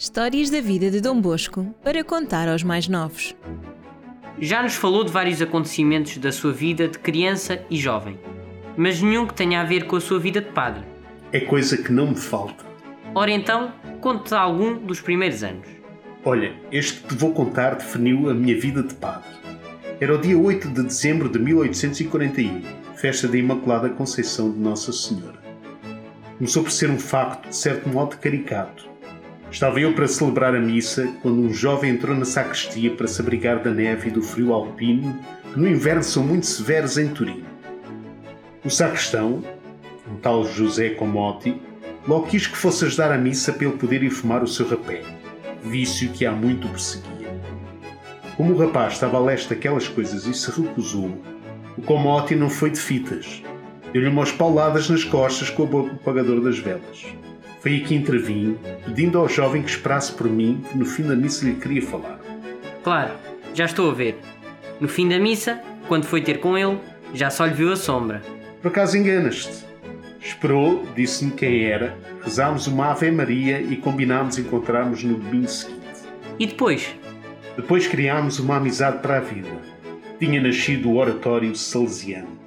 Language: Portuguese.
Histórias da vida de Dom Bosco para contar aos mais novos. Já nos falou de vários acontecimentos da sua vida de criança e jovem, mas nenhum que tenha a ver com a sua vida de padre. É coisa que não me falta. Ora então, conte algum dos primeiros anos. Olha, este que te vou contar definiu a minha vida de padre. Era o dia 8 de dezembro de 1841, festa da Imaculada Conceição de Nossa Senhora. Começou por ser um facto, de certo modo, caricato. Estava eu para celebrar a missa quando um jovem entrou na sacristia para se abrigar da neve e do frio alpino que no inverno são muito severos em Turim. O sacristão, um tal José Comotti, logo quis que fosse ajudar a missa ele poder ir fumar o seu rapé, vício que há muito perseguia. Como o rapaz estava a leste daquelas coisas e se recusou, o Comotti não foi de fitas. Deu-lhe umas pauladas nas costas com o apagador das velas. Foi aqui intervim, pedindo ao jovem que esperasse por mim, que no fim da missa lhe queria falar. Claro, já estou a ver. No fim da missa, quando foi ter com ele, já só lhe viu a sombra. Por acaso enganas-te? Esperou, disse-me quem era, rezámos uma Ave Maria e combinámos encontrarmos no domingo seguinte. E depois? Depois criámos uma amizade para a vida. Tinha nascido o oratório salesiano.